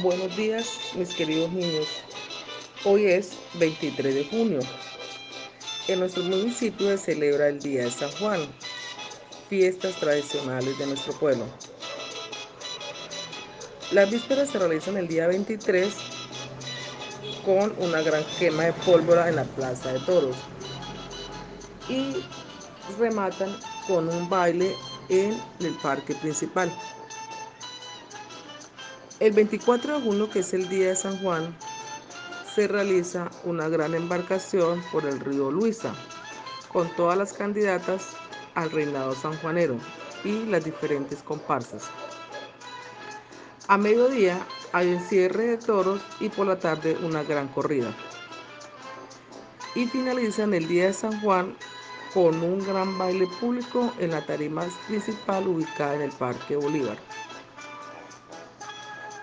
Buenos días, mis queridos niños. Hoy es 23 de junio. En nuestro municipio se celebra el Día de San Juan, fiestas tradicionales de nuestro pueblo. Las vísperas se realizan el día 23 con una gran quema de pólvora en la Plaza de Toros y rematan con un baile en el parque principal. El 24 de junio, que es el día de San Juan, se realiza una gran embarcación por el río Luisa, con todas las candidatas al reinado sanjuanero y las diferentes comparsas. A mediodía hay un cierre de toros y por la tarde una gran corrida. Y finalizan el día de San Juan con un gran baile público en la tarima principal ubicada en el Parque Bolívar.